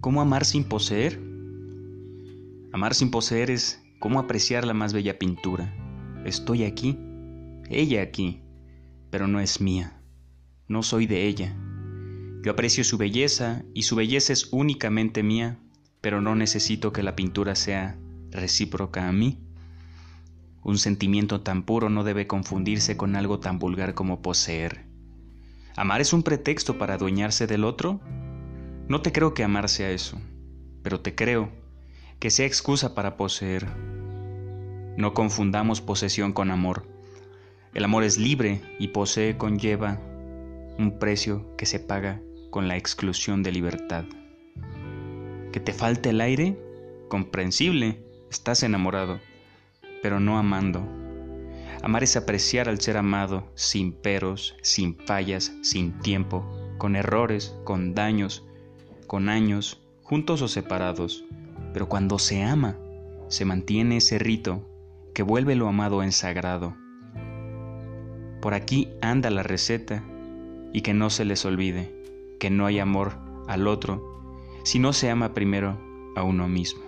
¿Cómo amar sin poseer? Amar sin poseer es cómo apreciar la más bella pintura. Estoy aquí, ella aquí, pero no es mía, no soy de ella. Yo aprecio su belleza y su belleza es únicamente mía, pero no necesito que la pintura sea recíproca a mí. Un sentimiento tan puro no debe confundirse con algo tan vulgar como poseer. ¿Amar es un pretexto para adueñarse del otro? No te creo que amar sea eso, pero te creo que sea excusa para poseer. No confundamos posesión con amor. El amor es libre y posee conlleva un precio que se paga con la exclusión de libertad. Que te falte el aire, comprensible, estás enamorado, pero no amando. Amar es apreciar al ser amado sin peros, sin fallas, sin tiempo, con errores, con daños, con años, juntos o separados. Pero cuando se ama, se mantiene ese rito que vuelve lo amado en sagrado. Por aquí anda la receta y que no se les olvide que no hay amor al otro si no se ama primero a uno mismo.